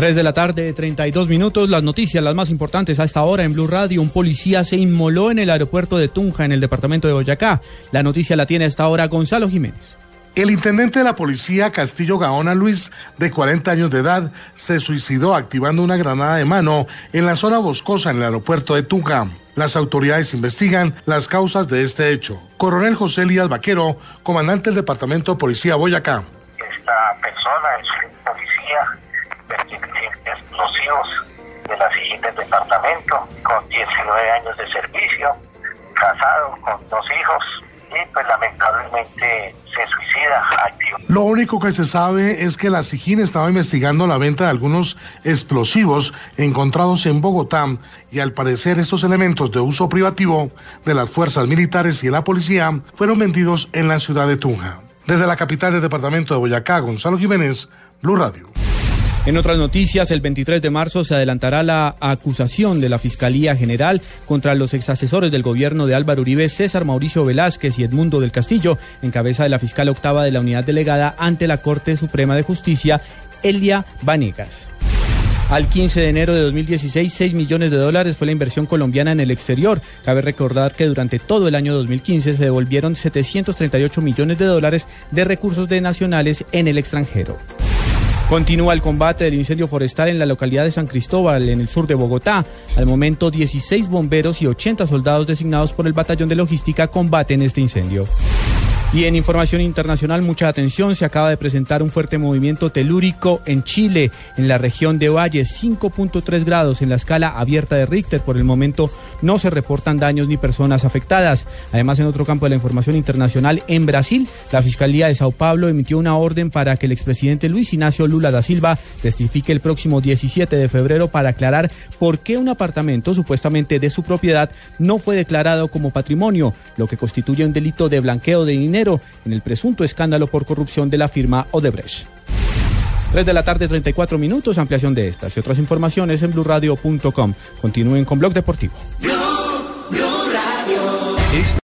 3 de la tarde, 32 minutos. Las noticias, las más importantes a esta hora en Blue Radio. Un policía se inmoló en el aeropuerto de Tunja, en el departamento de Boyacá. La noticia la tiene a esta hora Gonzalo Jiménez. El intendente de la policía Castillo Gaona Luis, de 40 años de edad, se suicidó activando una granada de mano en la zona boscosa en el aeropuerto de Tunja. Las autoridades investigan las causas de este hecho. Coronel José Elías Vaquero, comandante del Departamento de Policía Boyacá. Esta persona es un policía explosivos de la siguiente departamento, con 19 años de servicio, casado, con dos hijos, y pues lamentablemente se suicida activo. Lo único que se sabe es que la SIGIN estaba investigando la venta de algunos explosivos encontrados en Bogotá y al parecer estos elementos de uso privativo de las fuerzas militares y de la policía fueron vendidos en la ciudad de Tunja. Desde la capital del departamento de Boyacá, Gonzalo Jiménez, Blue Radio. En otras noticias, el 23 de marzo se adelantará la acusación de la Fiscalía General contra los exasesores del gobierno de Álvaro Uribe, César Mauricio Velázquez y Edmundo del Castillo, en cabeza de la fiscal octava de la unidad delegada ante la Corte Suprema de Justicia, Elia Vanegas. Al 15 de enero de 2016, 6 millones de dólares fue la inversión colombiana en el exterior. Cabe recordar que durante todo el año 2015 se devolvieron 738 millones de dólares de recursos de nacionales en el extranjero. Continúa el combate del incendio forestal en la localidad de San Cristóbal, en el sur de Bogotá. Al momento, 16 bomberos y 80 soldados designados por el Batallón de Logística combaten este incendio. Y en información internacional, mucha atención, se acaba de presentar un fuerte movimiento telúrico en Chile, en la región de Valle, 5.3 grados en la escala abierta de Richter. Por el momento no se reportan daños ni personas afectadas. Además, en otro campo de la información internacional, en Brasil, la Fiscalía de Sao Paulo emitió una orden para que el expresidente Luis Ignacio Lula da Silva testifique el próximo 17 de febrero para aclarar por qué un apartamento supuestamente de su propiedad no fue declarado como patrimonio, lo que constituye un delito de blanqueo de dinero en el presunto escándalo por corrupción de la firma Odebrecht. 3 de la tarde, 34 minutos, ampliación de estas y otras informaciones en blurradio.com. Continúen con Blog Deportivo.